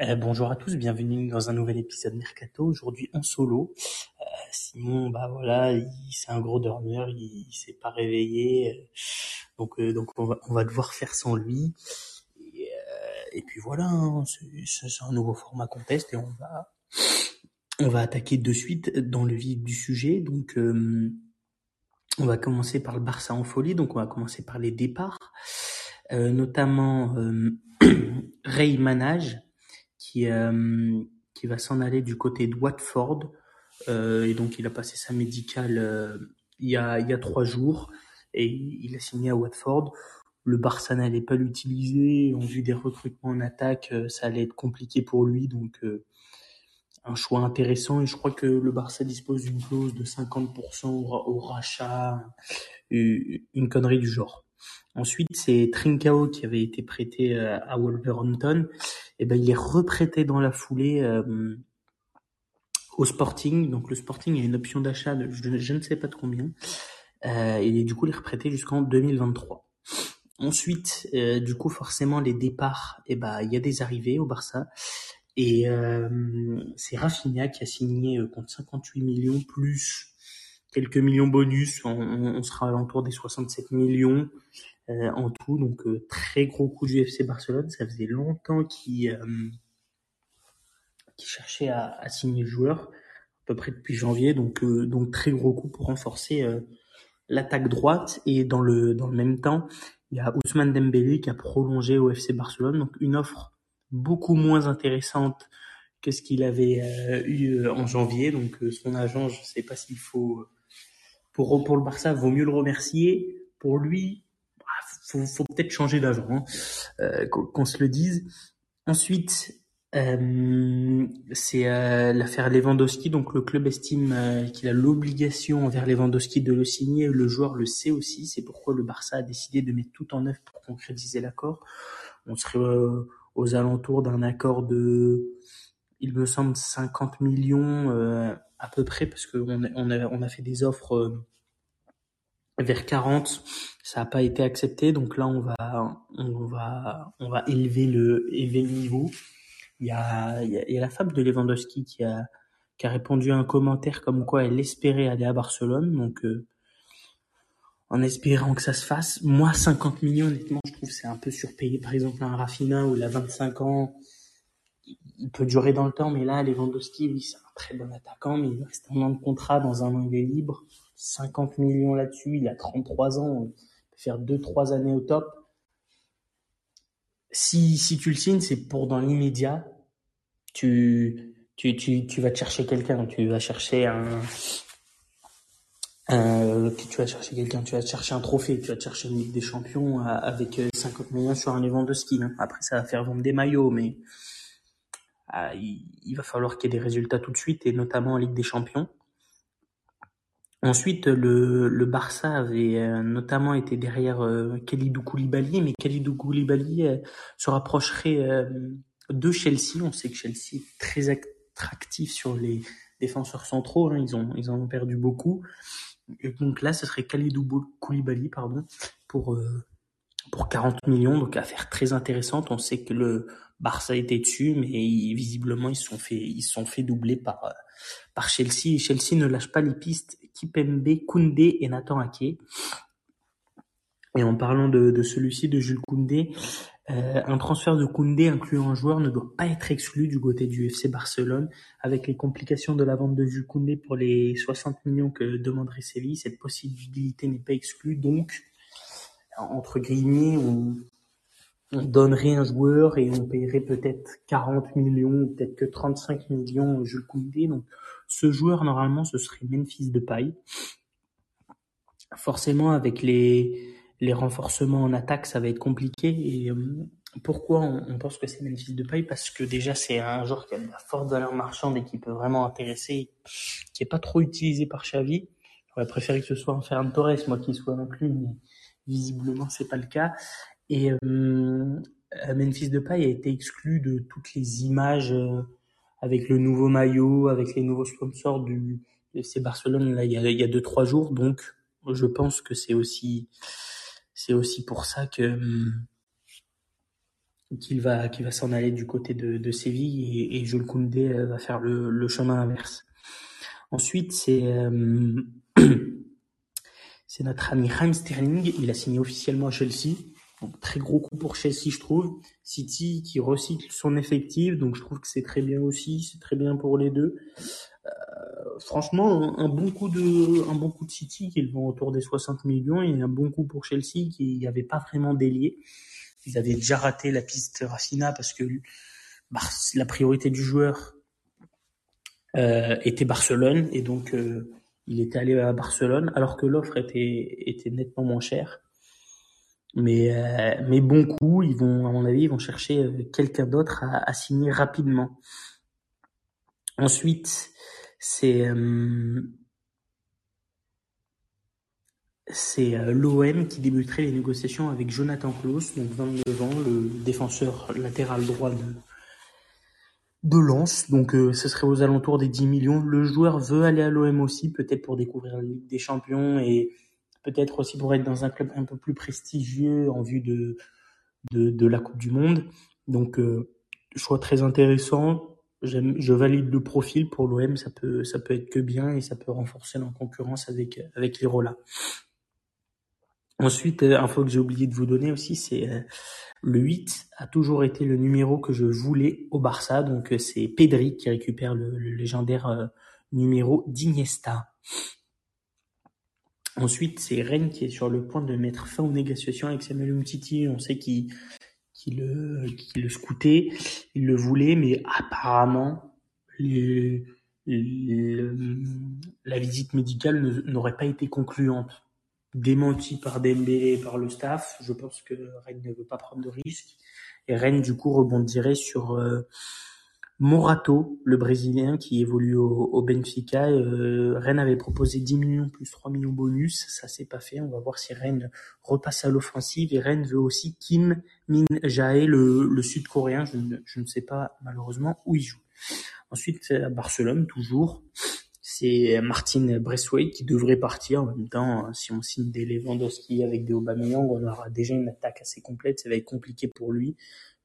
Euh, bonjour à tous, bienvenue dans un nouvel épisode Mercato. Aujourd'hui en solo. Euh, Simon, bah voilà, il, c'est un gros dormeur, il, il s'est pas réveillé, euh, donc euh, donc on va, on va devoir faire sans lui. Et, euh, et puis voilà, hein, c'est, c'est un nouveau format qu'on teste et on va on va attaquer de suite dans le vif du sujet. Donc euh, on va commencer par le Barça en folie. Donc on va commencer par les départs, notamment Ray Manage qui, euh, qui va s'en aller du côté de Watford. Euh, et donc, il a passé sa médicale euh, il, y a, il y a trois jours et il a signé à Watford. Le Barça n'allait pas l'utiliser. En vue des recrutements en attaque, ça allait être compliqué pour lui. Donc, un choix intéressant. Et je crois que le Barça dispose d'une clause de 50% au, au rachat, une connerie du genre. Ensuite, c'est Trincao qui avait été prêté euh, à Wolverhampton. Et ben, il est reprêté dans la foulée euh, au Sporting. Donc le Sporting a une option d'achat de je, ne sais pas de combien. Euh, et du coup, il est reprêté jusqu'en 2023. Ensuite, euh, du coup, forcément, les départs, et ben, il y a des arrivées au Barça. Et c'est Rafinha qui a signé contre 58 millions plus quelques millions bonus. On, on sera à l'entour des 67 millions euh, en tout. Donc euh, très gros coup du FC Barcelone. Ça faisait longtemps qu'il euh, cherchait à, à, signer le joueur, à peu près depuis janvier. Donc donc très gros coup pour renforcer l'attaque droite. Et dans le dans le même temps, il y a Ousmane Dembélé qui a prolongé au FC Barcelone. Donc une offre beaucoup moins intéressante que ce qu'il avait euh, eu en janvier. Donc euh, son agent, je ne sais pas s'il faut pour pour le Barça, vaut mieux le remercier. Pour lui, faut, faut peut-être changer d'agent, hein, euh, qu'on se le dise. Ensuite, euh, c'est euh, l'affaire Lewandowski. Donc le club estime euh, qu'il a l'obligation envers Lewandowski de le signer. Le joueur le sait aussi. C'est pourquoi le Barça a décidé de mettre tout en œuvre pour concrétiser l'accord. On serait euh, aux alentours d'un accord de, il me semble, 50 millions euh, à peu près, parce qu'on a, on a, on a fait des offres vers 40, ça n'a pas été accepté. Donc là, on va, on va, on va élever le, élever le niveau. Il y a, il y a, il y a la femme de Lewandowski qui a, qui a répondu à un commentaire comme quoi elle espérait aller à Barcelone. Donc, euh, en espérant que ça se fasse. Moi, 50 millions, honnêtement, je trouve c'est un peu surpayé. Par exemple, un Rafinha où il a 25 ans, il peut durer dans le temps, mais là, Lewandowski, oui, c'est un très bon attaquant, mais il reste un an de contrat, dans un an, il est libre. 50 millions là-dessus, il a 33 ans, il peut faire 2-3 années au top. Si, si tu le signes, c'est pour dans l'immédiat, tu, tu, tu, tu vas te chercher quelqu'un, tu vas chercher un, tu vas chercher quelqu'un, tu vas chercher un trophée, tu vas chercher une Ligue des Champions avec 50 millions sur un de ski. Hein. Après, ça va faire vendre des maillots, mais il, il, va falloir qu'il y ait des résultats tout de suite, et notamment en Ligue des Champions. Ensuite, le, le Barça avait euh, notamment été derrière euh, Kalidou Koulibaly, mais Kalidou Koulibaly euh, se rapprocherait euh, de Chelsea. On sait que Chelsea est très attractif sur les défenseurs centraux. Hein. Ils, ont, ils en ont perdu beaucoup. Et donc là, ce serait Kalidou Koulibaly pardon, pour, pour 40 millions. Donc affaire très intéressante. On sait que le Barça était dessus, mais visiblement, ils sont fait, ils sont doubler par, euh, par Chelsea. Chelsea ne lâche pas les pistes Kipembe, Koundé et Nathan Ake. Et en parlant de, de celui-ci, de Jules Koundé, euh, un transfert de Koundé incluant un joueur ne doit pas être exclu du côté du FC Barcelone. Avec les complications de la vente de Jules Koundé pour les 60 millions que demanderait Séville, cette possibilité n'est pas exclue. Donc, entre guillemets, on, on donnerait un joueur et on paierait peut-être 40 millions, peut-être que 35 millions Jules Koundé. Donc, ce joueur, normalement, ce serait Memphis de paille. Forcément, avec les, les renforcements en attaque, ça va être compliqué. Et euh, pourquoi on, on, pense que c'est Memphis de paille Parce que déjà, c'est un joueur qui a de la forte valeur marchande et qui peut vraiment intéresser, qui est pas trop utilisé par Xavi. J'aurais préféré que ce soit un Ferran Torres, moi qui soit inclus, mais visiblement, c'est pas le cas. Et euh, Memphis Depay a été exclu de toutes les images euh, avec le nouveau maillot, avec les nouveaux sponsors du FC Barcelone là il y a, il y a deux trois jours. Donc je pense que c'est aussi c'est aussi pour ça que qu'il va, qu'il va s'en aller du côté de, de Séville et, et Jules Koundé va faire le, le chemin inverse. Ensuite, c'est c'est notre ami Raheem Sterling. Il a signé officiellement à Chelsea. Très gros coup pour Chelsea, je trouve. City qui recycle son effectif, donc je trouve que c'est très bien aussi. C'est très bien pour les deux. Euh, franchement, un, bon coup de, un bon coup de City qui vend autour des 60 millions et un bon coup pour Chelsea qui n'y avait pas vraiment délié. Ils avaient déjà raté la piste Racina parce que la priorité du joueur euh, était Barcelone et donc euh, il était allé à Barcelone alors que l'offre était, nettement moins chère. Mais, euh, mais bon coup, ils vont, à mon avis, ils vont chercher euh, quelqu'un d'autre à, signer rapidement. Ensuite, c'est c'est euh, l'OM qui débuterait les négociations avec Jonathan Klaus, donc 29 ans, le défenseur latéral droit de, de Lens. Donc euh, ce serait aux alentours des 10 millions. Le joueur veut aller à l'OM aussi, peut-être pour découvrir la Ligue des Champions et peut-être aussi pour être dans un club un peu plus prestigieux en vue de, la Coupe du Monde. Donc euh, choix très intéressant. Je valide le profil pour l'OM, ça peut, ça peut être que bien et ça peut renforcer la concurrence avec, avec l'Irola. Ensuite, euh, info que j'ai oublié de vous donner aussi, c'est euh, le 8 a toujours été le numéro que je voulais au Barça. Donc euh, c'est Pedri qui récupère le, le légendaire numéro d'Iniesta. Ensuite, c'est Rennes qui est sur le point de mettre fin aux négociations avec Samuel Umtiti. On sait qu'il qu le, qu le scoutait, il le voulait, mais apparemment, les, la visite médicale n'aurait pas été concluante démenti par Dembélé et par le staff. Je pense que Rennes ne veut pas prendre de risques. Et Rennes, du coup, rebondirait sur euh, Morato, le Brésilien qui évolue au, Benfica. Euh, Rennes avait proposé 10 millions plus 3 millions bonus. Ça s'est pas fait. On va voir si Rennes repasse à l'offensive. Et Rennes veut aussi Kim Min Jae, le, Sud-Coréen. Je, je, ne sais pas malheureusement où il joue. Ensuite, à Barcelone, toujours c'est Martin Bressway qui devrait partir. En même temps, si on signe des Lewandowski avec des Aubameyang, on aura déjà une attaque assez complète. Ça va être compliqué pour lui.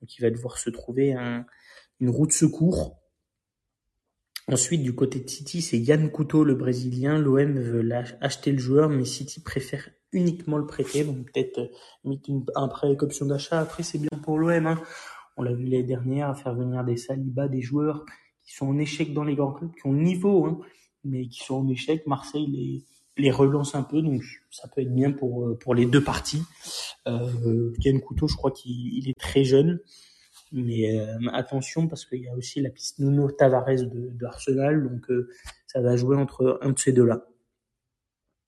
Donc, il va devoir se trouver un, une roue de secours. Ensuite, du côté de City, c'est Yann Couteau, le Brésilien. L'OM veut acheter le joueur, mais City préfère uniquement le prêter. Donc, peut-être euh, un prêt avec option d'achat. Après, c'est bien pour l'OM. Hein. On l'a vu l'année dernière, faire venir des Saliba, des joueurs qui sont en échec dans les grands clubs, qui ont niveau, hein mais qui sont en échec. Marseille les, les relance un peu, donc ça peut être bien pour, euh, pour les deux parties. Euh, Ken Couteau, je crois qu'il est très jeune, mais euh, attention parce qu'il y a aussi la piste Nuno Tavares de, Arsenal, donc euh, ça va jouer entre un de ces deux-là.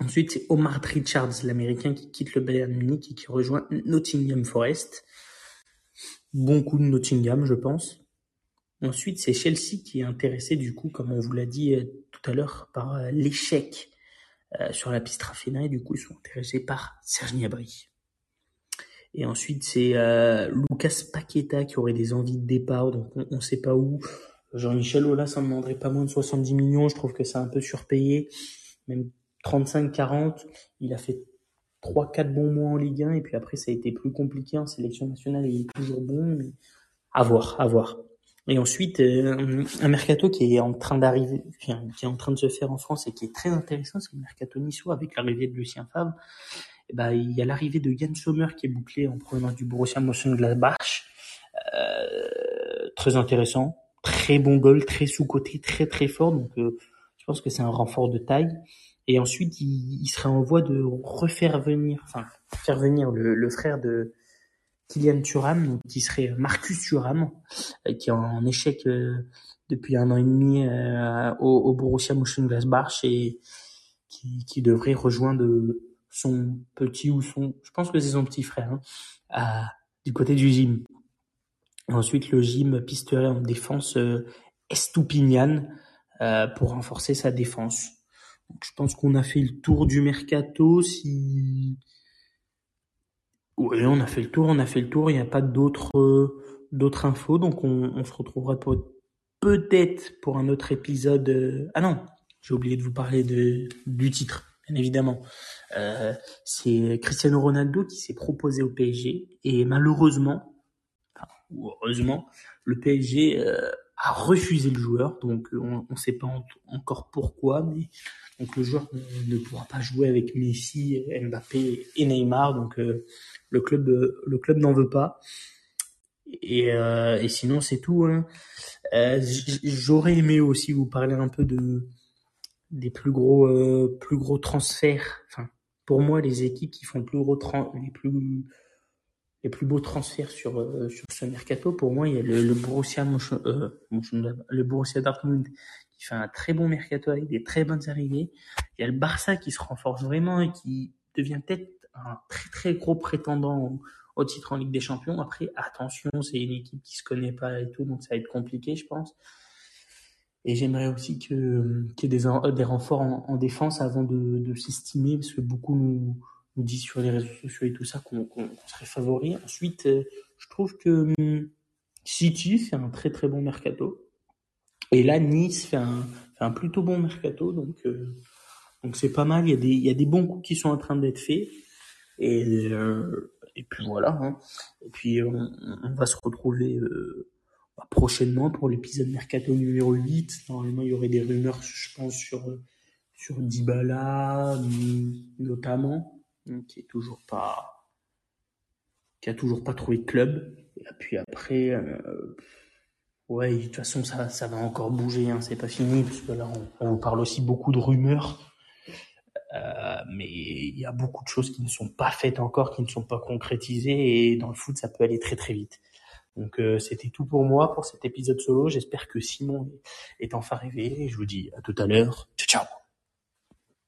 Ensuite, c'est Omar Richards, l'américain qui quitte le Bayern Munich et qui rejoint Nottingham Forest. Bon coup de Nottingham, je pense. Ensuite, c'est Chelsea qui est intéressé, du coup, comme on vous l'a dit tout à l'heure, par euh, l'échec euh, sur la piste Raffina, et du coup, ils sont intéressés par Serge Gnabry. Et ensuite, c'est euh, Lucas Paqueta qui aurait des envies de départ, donc on ne sait pas où. Jean-Michel Aulas ne demanderait pas moins de 70 millions, je trouve que c'est un peu surpayé, même 35-40. Il a fait 3-4 bons mois en Ligue 1, et puis après, ça a été plus compliqué en sélection nationale, il est toujours bon, mais à voir, à voir. Et ensuite, euh, un mercato qui est en train d'arriver, qui est en train de se faire en France et qui est très intéressant, c'est le mercato niçois avec l'arrivée de Lucien Favre. Et ben, il y a l'arrivée de Yann Sommer qui est bouclé en provenance du Borussia Mönchengladbach. Euh, très intéressant, très bon goal, très sous-côté, très très fort. Donc, euh, je pense que c'est un renfort de taille. Et ensuite, il, il, serait en voie de refaire venir, enfin, faire venir le, le frère de Kylian Thuram, qui serait Marcus Thuram, euh, qui est en échec euh, depuis un an et demi euh, au, Borussia Mönchengladbach et qui, devrait rejoindre son petit ou son, je pense que c'est son petit frère, hein, du côté du gym. Ensuite, le gym pisterait en défense euh, Estupinian euh, pour renforcer sa défense. Donc, je pense qu'on a fait le tour du mercato. Si oui, on a fait le tour, on a fait le tour. Il n'y a pas d'autres euh, d'autres infos, donc on, on se retrouvera peut-être pour un autre épisode. Euh... Ah non, j'ai oublié de vous parler de du titre, bien évidemment. Euh, c'est Cristiano Ronaldo qui s'est proposé au PSG et malheureusement, enfin, heureusement, le PSG euh, a refusé le joueur, donc on ne sait pas encore pourquoi, mais donc le joueur ne, pourra pas jouer avec Messi, Mbappé et Neymar, donc euh, le club le club n'en veut pas. Et, euh, et sinon c'est tout. Hein. J'aurais aimé aussi vous parler un peu de des plus gros plus gros transferts. Enfin, pour moi, les équipes qui font plus gros les plus les plus beaux transferts sur euh, sur ce mercato, pour moi, il y a le, le Borussia euh, le Borussia Dortmund qui fait un très bon mercato avec des très bonnes arrivées. Il y a le Barça qui se renforce vraiment et qui devient peut-être un très très gros prétendant au, titre en Ligue des Champions. Après, attention, c'est une équipe qui se connaît pas et tout, donc ça va être compliqué, je pense. Et j'aimerais aussi que qu'il y ait des, des renforts en, en défense avant de, de s'estimer, parce que beaucoup nous nous dit sur les réseaux sociaux et tout ça qu'on serait favori. Ensuite, euh, je trouve que hum, City fait un très très bon mercato. Et là, Nice fait un, fait un plutôt bon mercato. Donc, euh, donc c'est pas mal. Il y, a des, il y a des bons coups qui sont en train d'être faits. Et, euh, et puis voilà. Hein. Et puis on, on, va se retrouver euh, bah, prochainement pour l'épisode mercato numéro 8. Normalement, il y aurait des rumeurs, je pense, sur, sur Dybala notamment qui est toujours pas qui a toujours pas trouvé de club. Et puis après euh, ouais de toute façon ça ça va encore bouger hein, c'est pas fini parce que là on, on parle aussi beaucoup de rumeurs. Euh, mais il y a beaucoup de choses qui ne sont pas faites encore qui ne sont pas concrétisées et dans le foot ça peut aller très très vite. Donc euh, c'était tout pour moi pour cet épisode solo. J'espère que Simon est enfin réveillé je vous dis à tout à l'heure. Ciao ciao